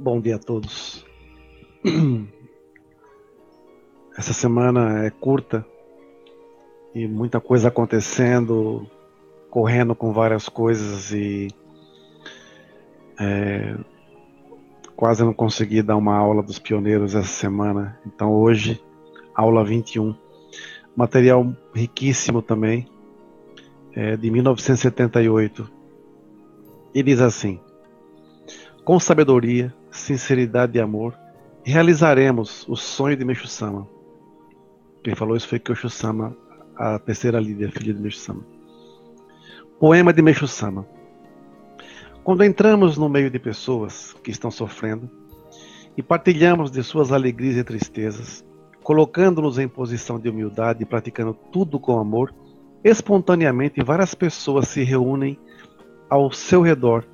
Bom dia a todos. Essa semana é curta e muita coisa acontecendo, correndo com várias coisas e é, quase não consegui dar uma aula dos pioneiros essa semana. Então hoje, aula 21. Material riquíssimo também, é, de 1978. E diz assim: Com sabedoria, sinceridade e amor, realizaremos o sonho de Meixo Sama. Quem falou isso foi Kyosho Sama, a terceira líder, filha de Meixo Sama. Poema de Meixo Sama. Quando entramos no meio de pessoas que estão sofrendo e partilhamos de suas alegrias e tristezas, colocando-nos em posição de humildade e praticando tudo com amor, espontaneamente várias pessoas se reúnem ao seu redor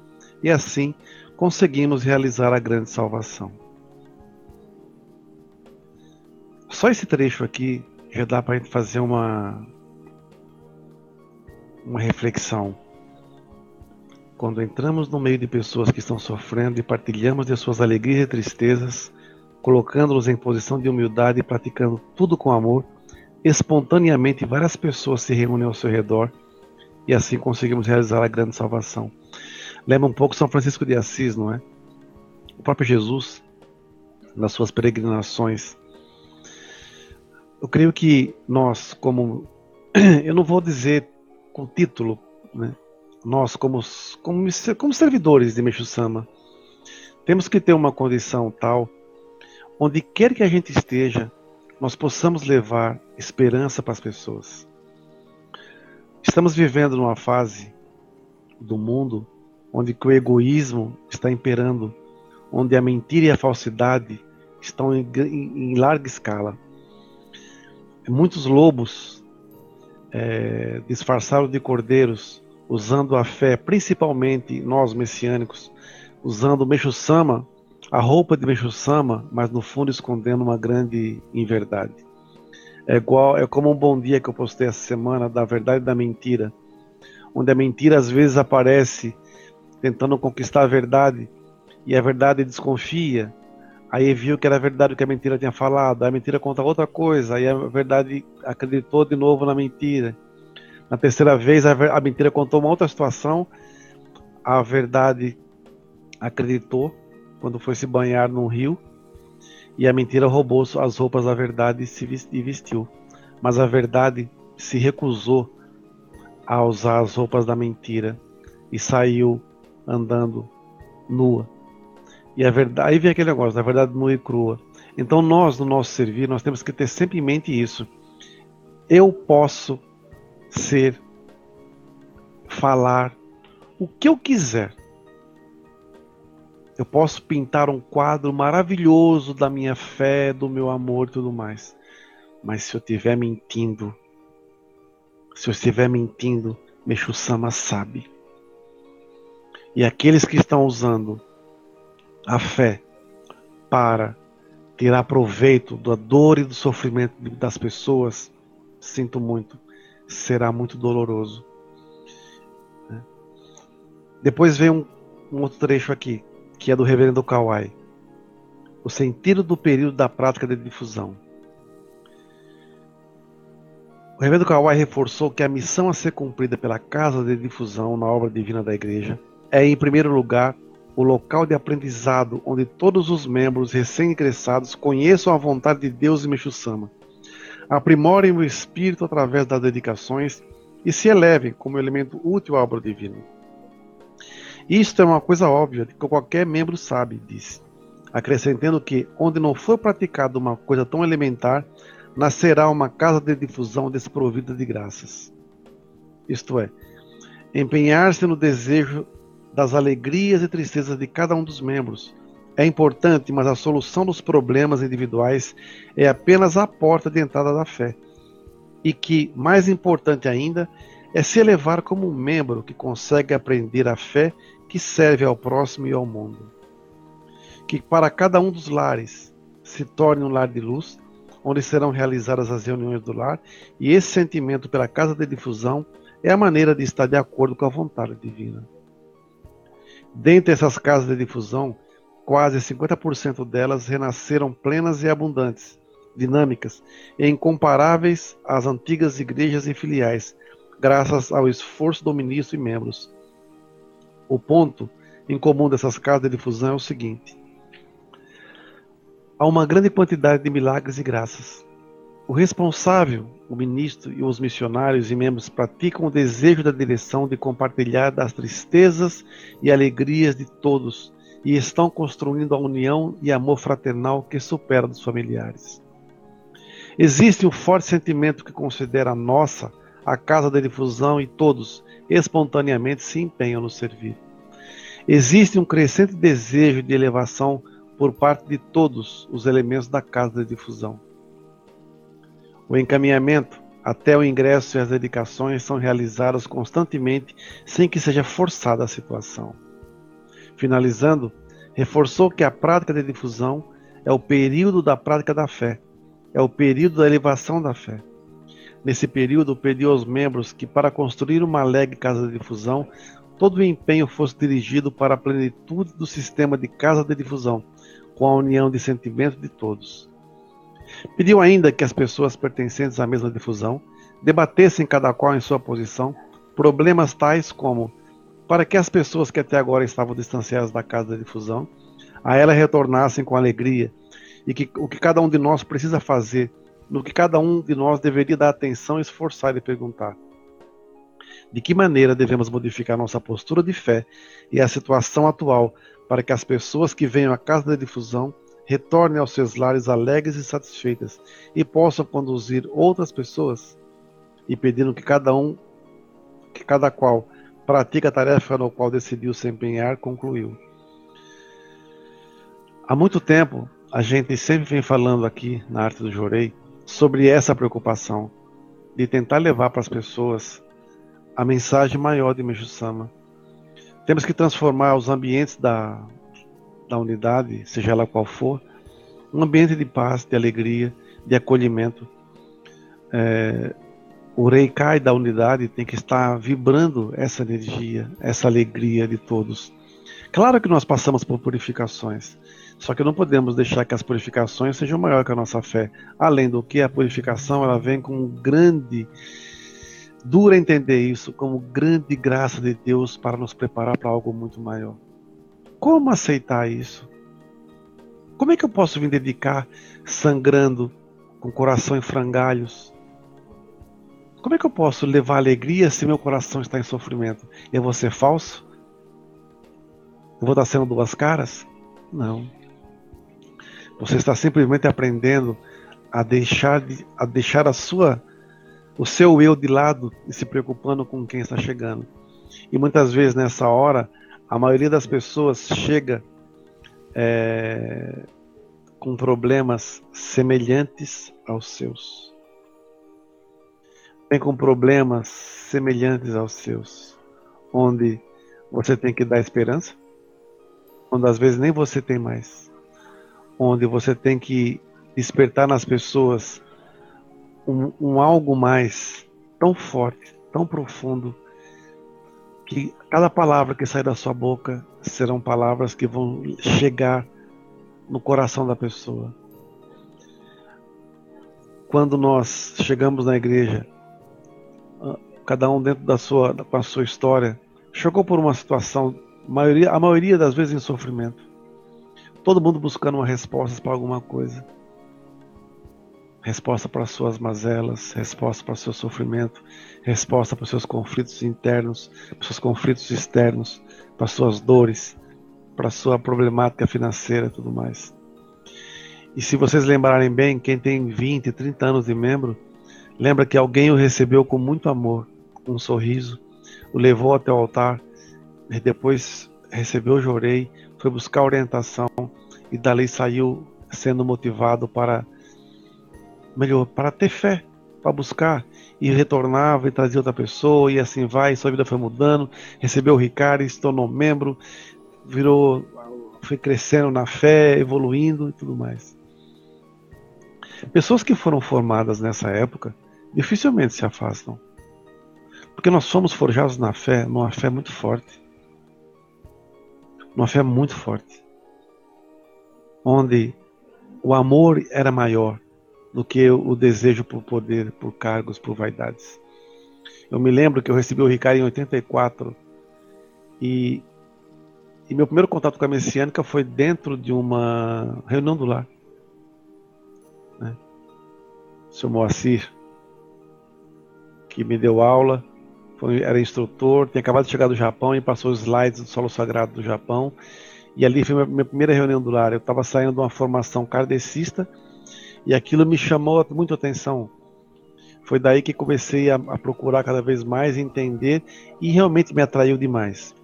e assim conseguimos realizar a grande salvação. Só esse trecho aqui já dá para a gente fazer uma uma reflexão. Quando entramos no meio de pessoas que estão sofrendo e partilhamos de suas alegrias e tristezas, colocando-nos em posição de humildade e praticando tudo com amor, espontaneamente várias pessoas se reúnem ao seu redor e assim conseguimos realizar a grande salvação. Lembra um pouco São Francisco de Assis, não é? O próprio Jesus, nas suas peregrinações. Eu creio que nós, como. Eu não vou dizer com título, né? Nós, como, como, como servidores de Meixo Sama, temos que ter uma condição tal, onde quer que a gente esteja, nós possamos levar esperança para as pessoas. Estamos vivendo numa fase do mundo onde o egoísmo está imperando, onde a mentira e a falsidade estão em, em, em larga escala. Muitos lobos é, disfarçados de cordeiros, usando a fé, principalmente nós messiânicos, usando o Meixo Sama, a roupa de Meixo Sama, mas no fundo escondendo uma grande inverdade. É igual, é como um bom dia que eu postei essa semana da verdade e da mentira, onde a mentira às vezes aparece tentando conquistar a verdade e a verdade desconfia. Aí viu que era verdade o que a mentira tinha falado, a mentira conta outra coisa, aí a verdade acreditou de novo na mentira. Na terceira vez a, mentira contou uma outra situação, a verdade acreditou quando foi se banhar num rio e a mentira roubou as roupas da verdade e vestiu. Mas a verdade se recusou a usar as roupas da mentira e saiu andando nua. E a verdade, aí vem aquele negócio, a verdade nua e crua. Então nós, no nosso servir, nós temos que ter sempre em mente isso. Eu posso ser, falar o que eu quiser eu posso pintar um quadro maravilhoso da minha fé, do meu amor e tudo mais. Mas se eu estiver mentindo, se eu estiver mentindo, Mexu Sama sabe. E aqueles que estão usando a fé para tirar proveito da dor e do sofrimento das pessoas, sinto muito, será muito doloroso. Né? Depois vem um, um outro trecho aqui que é do reverendo Kawai. O sentido do período da prática de difusão. O reverendo Kawai reforçou que a missão a ser cumprida pela Casa de Difusão na obra divina da Igreja é, em primeiro lugar, o local de aprendizado onde todos os membros recém-ingressados conheçam a vontade de Deus e Meixo-sama, aprimorem o espírito através das dedicações e se elevem como elemento útil à obra divina. Isto é uma coisa óbvia que qualquer membro sabe, disse, acrescentando que, onde não for praticada uma coisa tão elementar, nascerá uma casa de difusão desprovida de graças. Isto é, empenhar-se no desejo das alegrias e tristezas de cada um dos membros. É importante, mas a solução dos problemas individuais é apenas a porta de entrada da fé. E que, mais importante ainda, é se elevar como um membro que consegue aprender a fé que serve ao próximo e ao mundo. Que para cada um dos lares se torne um lar de luz, onde serão realizadas as reuniões do lar, e esse sentimento pela casa de difusão é a maneira de estar de acordo com a vontade divina. Dentre essas casas de difusão, quase 50% delas renasceram plenas e abundantes, dinâmicas e incomparáveis às antigas igrejas e filiais, graças ao esforço do ministro e membros. O ponto em comum dessas casas de difusão é o seguinte: há uma grande quantidade de milagres e graças. O responsável, o ministro e os missionários e membros praticam o desejo da direção de compartilhar das tristezas e alegrias de todos e estão construindo a união e amor fraternal que supera dos familiares. Existe um forte sentimento que considera nossa a casa da difusão e todos espontaneamente se empenham no servir. Existe um crescente desejo de elevação por parte de todos os elementos da casa da difusão. O encaminhamento até o ingresso e as dedicações são realizadas constantemente sem que seja forçada a situação. Finalizando, reforçou que a prática de difusão é o período da prática da fé, é o período da elevação da fé. Nesse período, pediu aos membros que, para construir uma alegre casa de difusão, todo o empenho fosse dirigido para a plenitude do sistema de casa de difusão, com a união de sentimento de todos. Pediu ainda que as pessoas pertencentes à mesma difusão debatessem cada qual em sua posição problemas tais como para que as pessoas que até agora estavam distanciadas da casa da difusão a ela retornassem com alegria e que o que cada um de nós precisa fazer, no que cada um de nós deveria dar atenção, esforçar e perguntar. De que maneira devemos modificar nossa postura de fé e a situação atual para que as pessoas que venham à casa da difusão retornem aos seus lares alegres e satisfeitas e possam conduzir outras pessoas e pedindo que cada um, que cada qual pratique a tarefa no qual decidiu se empenhar, concluiu. Há muito tempo a gente sempre vem falando aqui na arte do Jorei sobre essa preocupação de tentar levar para as pessoas a mensagem maior de Meixo-sama. Temos que transformar os ambientes da, da unidade, seja ela qual for, um ambiente de paz, de alegria, de acolhimento. É, o Reikai da unidade tem que estar vibrando essa energia, essa alegria de todos. Claro que nós passamos por purificações, só que não podemos deixar que as purificações sejam maior que a nossa fé. Além do que, a purificação ela vem com um grande, dura entender isso, como grande graça de Deus para nos preparar para algo muito maior. Como aceitar isso? Como é que eu posso me dedicar sangrando, com o coração em frangalhos? Como é que eu posso levar alegria se meu coração está em sofrimento? Eu vou ser falso? Eu vou estar sendo duas caras? Não. Você está simplesmente aprendendo a deixar, de, a deixar a sua, o seu eu de lado e se preocupando com quem está chegando. E muitas vezes nessa hora a maioria das pessoas chega é, com problemas semelhantes aos seus. Vem com problemas semelhantes aos seus, onde você tem que dar esperança, onde às vezes nem você tem mais, onde você tem que despertar nas pessoas um, um algo mais tão forte, tão profundo, que cada palavra que sai da sua boca serão palavras que vão chegar no coração da pessoa. Quando nós chegamos na igreja, ah, cada um dentro da sua, com a sua história, chegou por uma situação, maioria, a maioria das vezes em sofrimento. Todo mundo buscando uma resposta para alguma coisa resposta para suas mazelas, resposta para seu sofrimento, resposta para seus conflitos internos, para seus conflitos externos, para as suas dores, para sua problemática financeira e tudo mais. E se vocês lembrarem bem, quem tem 20, 30 anos de membro, lembra que alguém o recebeu com muito amor, com um sorriso, o levou até o altar, e depois recebeu jorei, foi buscar orientação e dali saiu sendo motivado para melhor, para ter fé, para buscar. E retornava e trazia outra pessoa, e assim vai, sua vida foi mudando. Recebeu o Ricardo, se tornou membro, virou, foi crescendo na fé, evoluindo e tudo mais. Pessoas que foram formadas nessa época dificilmente se afastam. Porque nós somos forjados na fé, numa fé muito forte. Numa fé muito forte. onde o amor era maior do que o desejo por poder, por cargos, por vaidades. Eu me lembro que eu recebi o Ricardo em 84 e, e meu primeiro contato com a Messiânica foi dentro de uma reunião do lar. Né? O senhor Moacir, que me deu aula, foi, era instrutor, tinha acabado de chegar do Japão e passou os slides do solo sagrado do Japão. E ali foi minha, minha primeira reunião do lar. Eu estava saindo de uma formação kardecista e aquilo me chamou muito atenção. Foi daí que comecei a, a procurar cada vez mais entender e realmente me atraiu demais.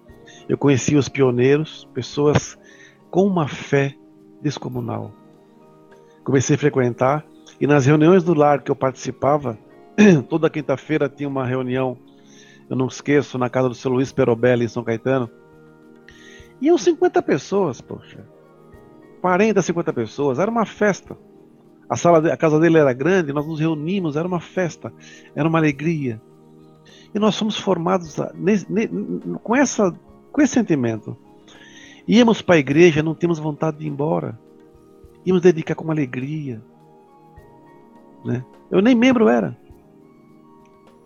Eu conheci os pioneiros, pessoas com uma fé descomunal. Comecei a frequentar e nas reuniões do lar que eu participava, toda quinta-feira tinha uma reunião, eu não esqueço, na casa do seu Luiz Perobelli, em São Caetano. Iam 50 pessoas, poxa. 40, 50 pessoas, era uma festa. A sala, a casa dele era grande, nós nos reunimos, era uma festa, era uma alegria. E nós fomos formados com, essa, com esse sentimento. Íamos para a igreja, não tínhamos vontade de ir embora. Íamos dedicar com uma alegria. Né? Eu nem membro era.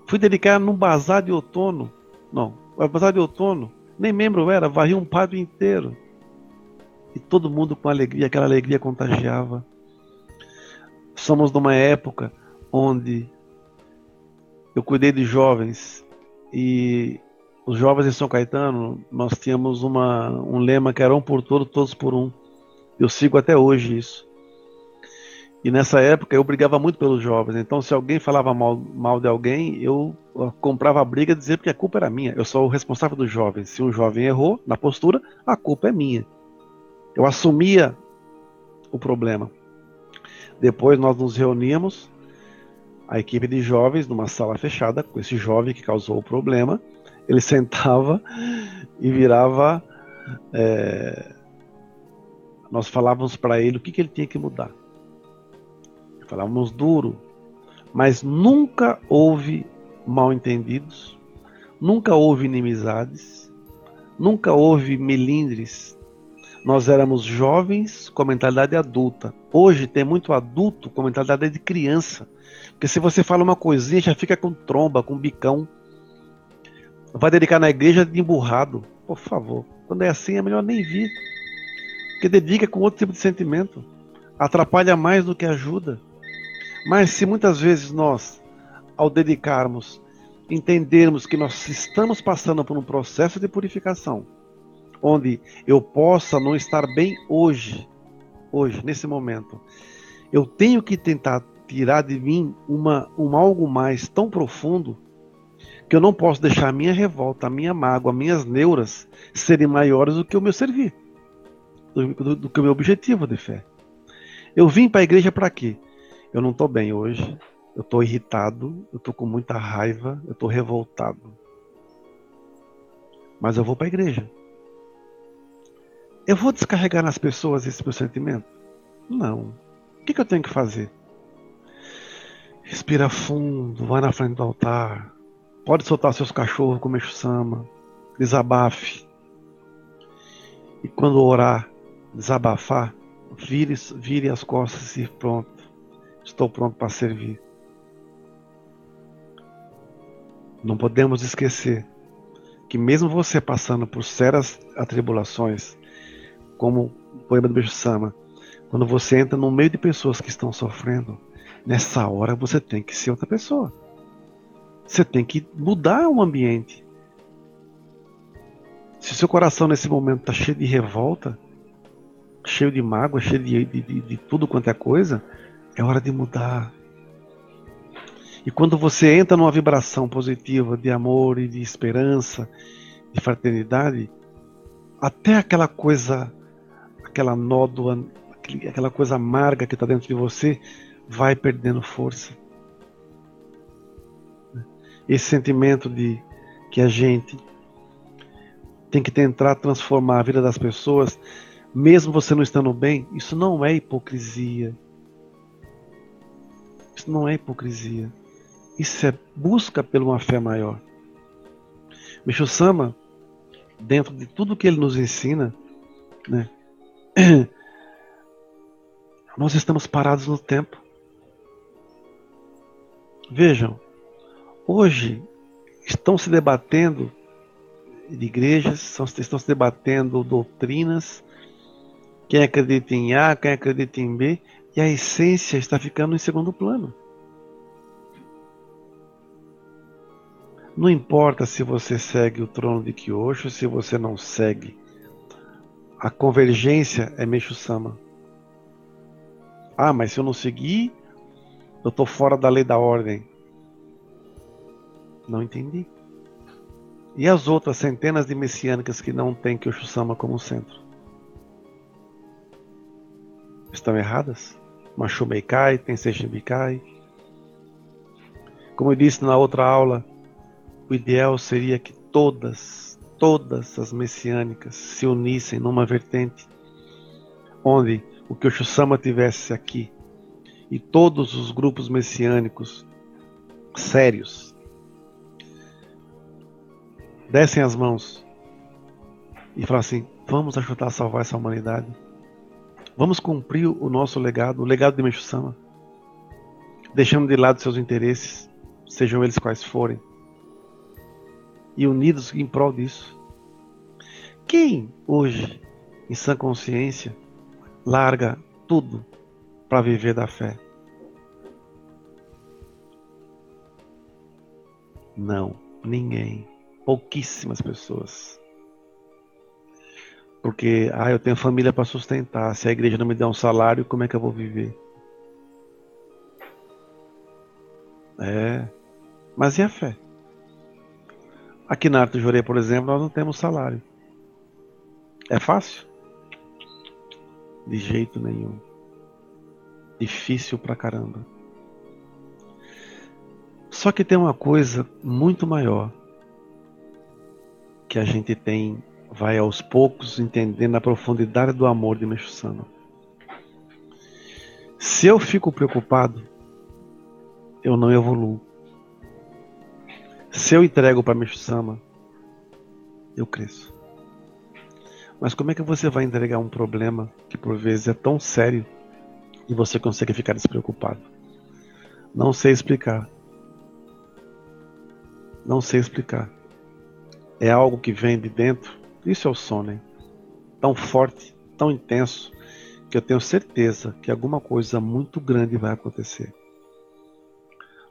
Fui dedicar num bazar de outono. Não, bazar de outono. Nem membro era, varri um padre inteiro. E todo mundo com alegria, aquela alegria contagiava. Somos numa época onde eu cuidei de jovens e os jovens em São Caetano, nós tínhamos uma, um lema que era um por todo, todos por um. Eu sigo até hoje isso. E nessa época eu brigava muito pelos jovens. Então, se alguém falava mal, mal de alguém, eu comprava a briga e dizia que a culpa era minha. Eu sou o responsável dos jovens. Se um jovem errou na postura, a culpa é minha. Eu assumia o problema. Depois nós nos reuníamos, a equipe de jovens, numa sala fechada, com esse jovem que causou o problema. Ele sentava e virava. É... Nós falávamos para ele o que, que ele tinha que mudar. Falávamos duro, mas nunca houve mal entendidos, nunca houve inimizades, nunca houve melindres, nós éramos jovens com mentalidade adulta. Hoje tem muito adulto com mentalidade de criança. Porque se você fala uma coisinha, já fica com tromba, com bicão. Vai dedicar na igreja de emburrado. Por favor. Quando é assim, é melhor nem vir. Porque dedica com outro tipo de sentimento. Atrapalha mais do que ajuda. Mas se muitas vezes nós, ao dedicarmos, entendermos que nós estamos passando por um processo de purificação, onde eu possa não estar bem hoje, hoje, nesse momento. Eu tenho que tentar tirar de mim uma, um algo mais tão profundo que eu não posso deixar a minha revolta, a minha mágoa, minhas neuras serem maiores do que o meu servir, do, do, do que o meu objetivo de fé. Eu vim para a igreja para quê? Eu não estou bem hoje, eu estou irritado, eu estou com muita raiva, eu estou revoltado. Mas eu vou para a igreja. Eu vou descarregar nas pessoas esse meu sentimento? Não. O que, que eu tenho que fazer? Respira fundo, vai na frente do altar. Pode soltar seus cachorros com o sama. Desabafe. E quando orar, desabafar, vire, vire as costas e pronto. Estou pronto para servir. Não podemos esquecer que mesmo você passando por sérias atribulações, como o poema do Beijo Sama, quando você entra no meio de pessoas que estão sofrendo, nessa hora você tem que ser outra pessoa. Você tem que mudar o ambiente. Se seu coração nesse momento está cheio de revolta, cheio de mágoa, cheio de, de, de, de tudo quanto é coisa, é hora de mudar. E quando você entra numa vibração positiva de amor e de esperança, de fraternidade, até aquela coisa aquela nódoa, aquela coisa amarga que está dentro de você, vai perdendo força. Esse sentimento de que a gente tem que tentar transformar a vida das pessoas, mesmo você não estando bem, isso não é hipocrisia. Isso não é hipocrisia. Isso é busca por uma fé maior. Micho Sama, dentro de tudo que ele nos ensina, né, Nós estamos parados no tempo. Vejam, hoje estão se debatendo de igrejas, estão se debatendo doutrinas, quem acredita em A, quem acredita em B, e a essência está ficando em segundo plano. Não importa se você segue o trono de Kyosho, se você não segue. A convergência é Meixo Sama. Ah, mas se eu não seguir, eu estou fora da lei da ordem. Não entendi. E as outras centenas de messiânicas que não têm Kyosho Sama como centro? Estão erradas? Machumeikai, Tensei Como eu disse na outra aula, o ideal seria que todas, todas as messiânicas se unissem numa vertente onde o que o Shusama tivesse aqui e todos os grupos messiânicos sérios dessem as mãos e falassem: vamos ajudar a salvar essa humanidade. Vamos cumprir o nosso legado, o legado de Meshu-sama, deixando de lado seus interesses, sejam eles quais forem e unidos em prol disso. Quem hoje, em sã consciência, larga tudo para viver da fé? Não, ninguém. Pouquíssimas pessoas. Porque, ah, eu tenho família para sustentar. Se a igreja não me der um salário, como é que eu vou viver? É. Mas e a fé? Aqui na Arte Jurei, por exemplo, nós não temos salário. É fácil? De jeito nenhum. Difícil pra caramba. Só que tem uma coisa muito maior que a gente tem, vai aos poucos entendendo a profundidade do amor de Meixo Se eu fico preocupado, eu não evoluo. Se eu entrego para Mishu-sama, eu cresço. Mas como é que você vai entregar um problema que por vezes é tão sério e você consegue ficar despreocupado? Não sei explicar. Não sei explicar. É algo que vem de dentro. Isso é o sono, tão forte, tão intenso, que eu tenho certeza que alguma coisa muito grande vai acontecer.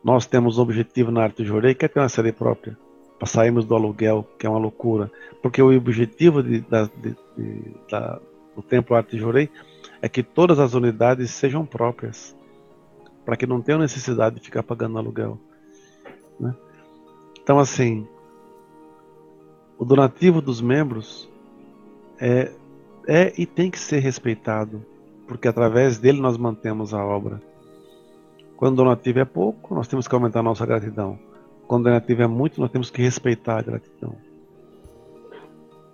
Nós temos um objetivo na Arte Jorei, que é ter uma série própria, para sairmos do aluguel, que é uma loucura. Porque o objetivo de, de, de, da, do Templo Arte Jorei é que todas as unidades sejam próprias, para que não tenham necessidade de ficar pagando aluguel. Né? Então, assim, o donativo dos membros é, é e tem que ser respeitado, porque através dele nós mantemos a obra. Quando o donativo é pouco, nós temos que aumentar a nossa gratidão. Quando o donativo é muito, nós temos que respeitar a gratidão.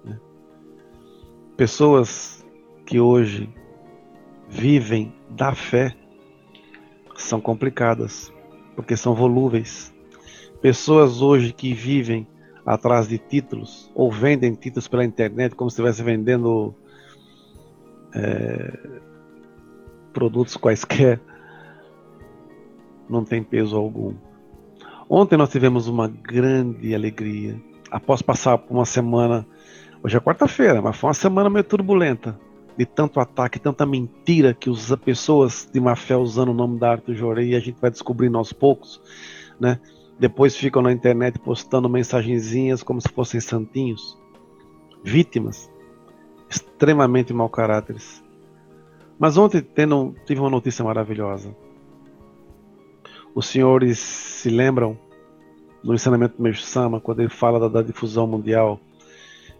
Né? Pessoas que hoje vivem da fé são complicadas, porque são volúveis. Pessoas hoje que vivem atrás de títulos ou vendem títulos pela internet como se estivesse vendendo é, produtos quaisquer não tem peso algum. Ontem nós tivemos uma grande alegria. Após passar por uma semana, hoje é quarta-feira, mas foi uma semana meio turbulenta, de tanto ataque, tanta mentira que as pessoas de má fé usando o nome da Arthur Jorei e a gente vai descobrindo aos poucos, né? Depois ficam na internet postando mensagenzinhas como se fossem santinhos. Vítimas extremamente mau caráteres. Mas ontem tendo, tive uma notícia maravilhosa. Os senhores se lembram no ensinamento do Mestre Sama, quando ele fala da, da, difusão mundial,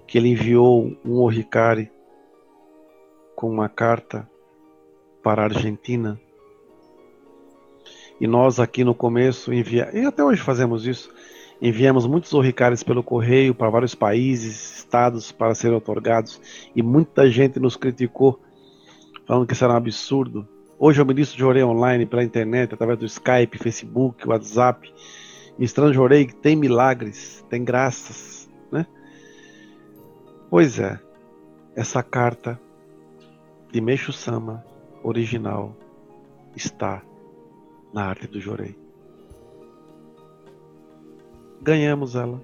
que ele enviou um Oricari com uma carta para a Argentina. E nós aqui no começo enviamos, e até hoje fazemos isso, enviamos muitos Oricares pelo correio para vários países, estados para serem otorgados, e muita gente nos criticou, falando que isso era um absurdo. Hoje eu ministro de orei online pela internet, através do Skype, Facebook, WhatsApp. Ministrando de orei que tem milagres, tem graças, né? Pois é, essa carta de Meixo Sama original está na arte do Jorei. Ganhamos ela.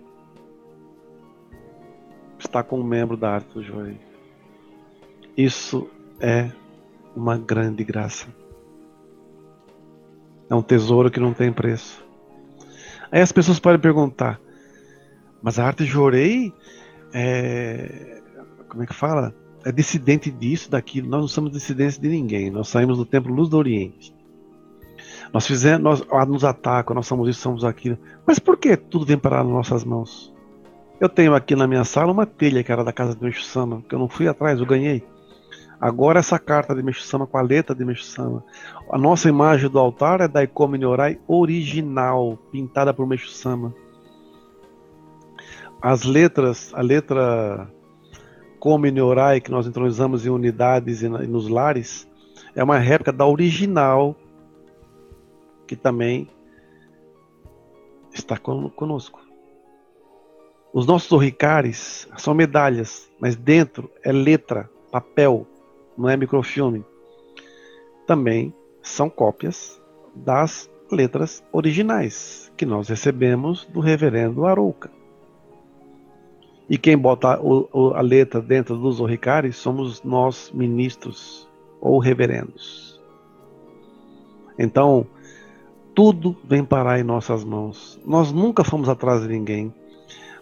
Está com um membro da arte do Jorei. Isso é uma grande graça. É um tesouro que não tem preço. Aí as pessoas podem perguntar, mas a arte Jorei é. Como é que fala? É dissidente disso, daquilo. Nós não somos dissidentes de ninguém. Nós saímos do templo Luz do Oriente. Nós fizemos, nós nos atacam, nós somos isso, somos aquilo. Mas por que tudo vem parar nas nossas mãos? Eu tenho aqui na minha sala uma telha que era da casa de Meixo Sama, que eu não fui atrás, eu ganhei. Agora essa carta de Meixo Sama com a letra de Meixo Sama. A nossa imagem do altar é da Ikome original, pintada por Meixo Sama. As letras, a letra Come que nós introduzimos em unidades e nos lares, é uma réplica da original que também está conosco. Os nossos orricares são medalhas, mas dentro é letra, papel, não é microfilme. Também são cópias das letras originais que nós recebemos do reverendo Arouca. E quem bota a letra dentro dos orricares somos nós, ministros ou reverendos. Então, tudo vem parar em nossas mãos. Nós nunca fomos atrás de ninguém.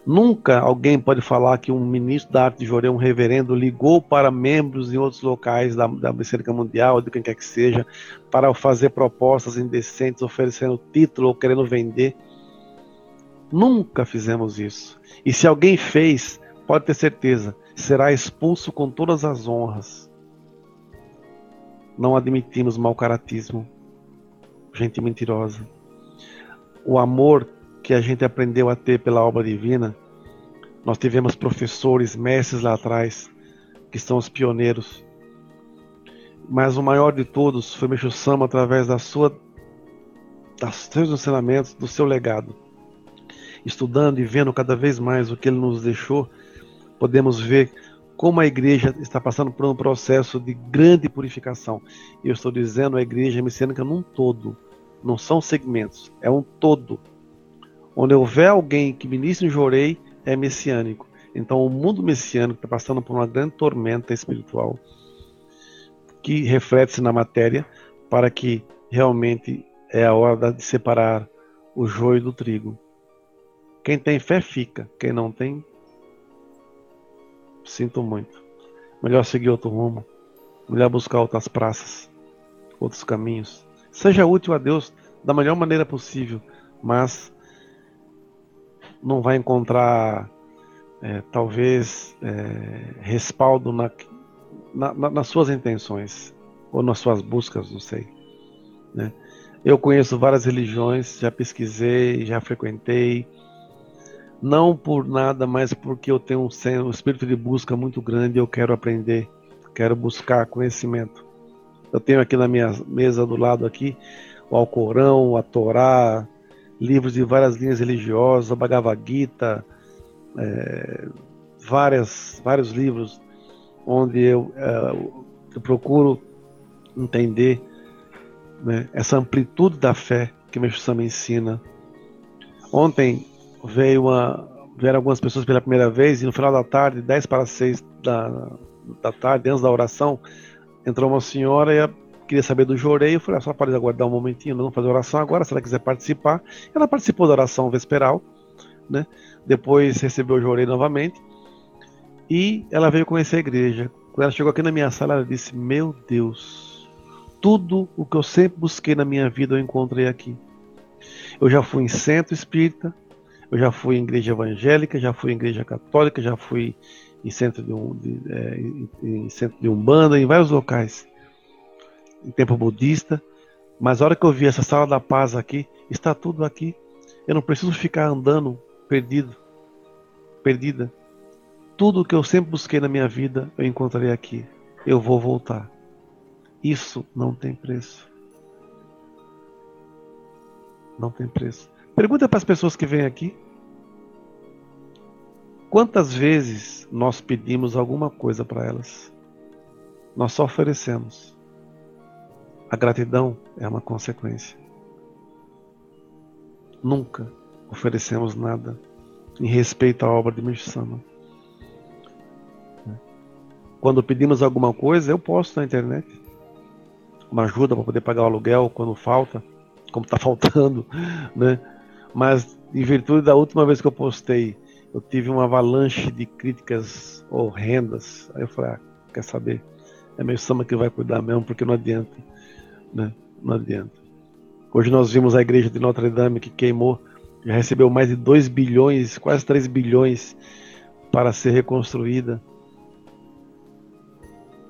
Nunca alguém pode falar que um ministro da arte de Joré, um reverendo, ligou para membros em outros locais da, da Mecânica Mundial, de quem quer que seja, para fazer propostas indecentes, oferecendo título ou querendo vender. Nunca fizemos isso. E se alguém fez, pode ter certeza, será expulso com todas as honras. Não admitimos mau caratismo gente mentirosa. O amor que a gente aprendeu a ter pela obra divina, nós tivemos professores, mestres lá atrás, que são os pioneiros. Mas o maior de todos foi Meixo Sama através da sua, dos seus ensinamentos, do seu legado. Estudando e vendo cada vez mais o que ele nos deixou, podemos ver como a igreja está passando por um processo de grande purificação. E eu estou dizendo a igreja messiânica num todo, não são segmentos, é um todo. Onde houver alguém que ministre em Jorei, é messiânico. Então o mundo messiânico está passando por uma grande tormenta espiritual que reflete-se na matéria para que realmente é a hora de separar o joio do trigo. Quem tem fé fica, quem não tem, sinto muito. Melhor seguir outro rumo, melhor buscar outras praças, outros caminhos. Seja útil a Deus da melhor maneira possível, mas não vai encontrar é, talvez é, respaldo na, na, nas suas intenções ou nas suas buscas, não sei. Né? Eu conheço várias religiões, já pesquisei, já frequentei, não por nada, mas porque eu tenho um, um espírito de busca muito grande, eu quero aprender, quero buscar conhecimento. Eu tenho aqui na minha mesa do lado aqui o Alcorão, a Torá, livros de várias linhas religiosas, a Bhagavad Gita, é, várias, vários livros onde eu, é, eu procuro entender né, essa amplitude da fé que Meixo Sama ensina. Ontem veio uma, vieram algumas pessoas pela primeira vez e no final da tarde, 10 para 6 da, da tarde, antes da oração, entrou uma senhora e queria saber do Jorei. Eu falei, ah, só pode aguardar um momentinho, vamos fazer oração agora, se ela quiser participar. Ela participou da oração vesperal, né? Depois recebeu o Jorei novamente. E ela veio conhecer a igreja. Quando ela chegou aqui na minha sala, ela disse: Meu Deus, tudo o que eu sempre busquei na minha vida eu encontrei aqui. Eu já fui em centro espírita, eu já fui em igreja evangélica, já fui em igreja católica, já fui em centro de, um, de, é, em centro de umbanda, em vários locais, em tempo budista. Mas a hora que eu vi essa sala da paz aqui, está tudo aqui. Eu não preciso ficar andando perdido, perdida. Tudo que eu sempre busquei na minha vida, eu encontrei aqui. Eu vou voltar. Isso não tem preço. Não tem preço. Pergunta para as pessoas que vêm aqui. Quantas vezes nós pedimos alguma coisa para elas? Nós só oferecemos. A gratidão é uma consequência. Nunca oferecemos nada em respeito à obra de Mishama. Quando pedimos alguma coisa, eu posto na internet. Uma ajuda para poder pagar o aluguel quando falta, como está faltando, né? Mas em virtude da última vez que eu postei, eu tive uma avalanche de críticas horrendas. Aí eu falei, ah, quer saber? É meu samba que vai cuidar mesmo, porque não adianta, né? Não adianta. Hoje nós vimos a igreja de Notre Dame que queimou já recebeu mais de 2 bilhões, quase 3 bilhões para ser reconstruída.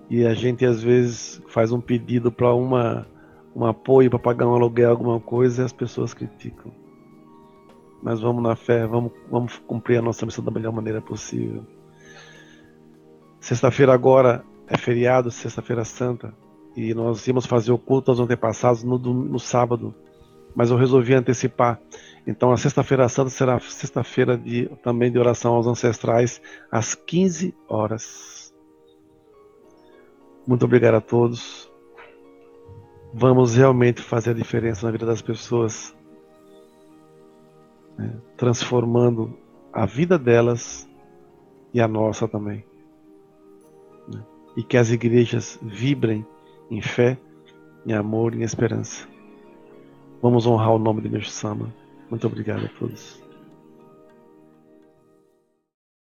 E a gente às vezes faz um pedido para uma um apoio para pagar um aluguel, alguma coisa, e as pessoas criticam. Mas vamos na fé, vamos, vamos cumprir a nossa missão da melhor maneira possível. Sexta-feira agora é feriado, sexta-feira santa, e nós íamos fazer o culto aos antepassados no, no sábado, mas eu resolvi antecipar então a sexta-feira santa será sexta-feira de, também de oração aos ancestrais às 15 horas. Muito obrigado a todos. Vamos realmente fazer a diferença na vida das pessoas, né? transformando a vida delas e a nossa também. Né? E que as igrejas vibrem em fé, em amor e em esperança. Vamos honrar o nome de Mestre Sama. Muito obrigado a todos.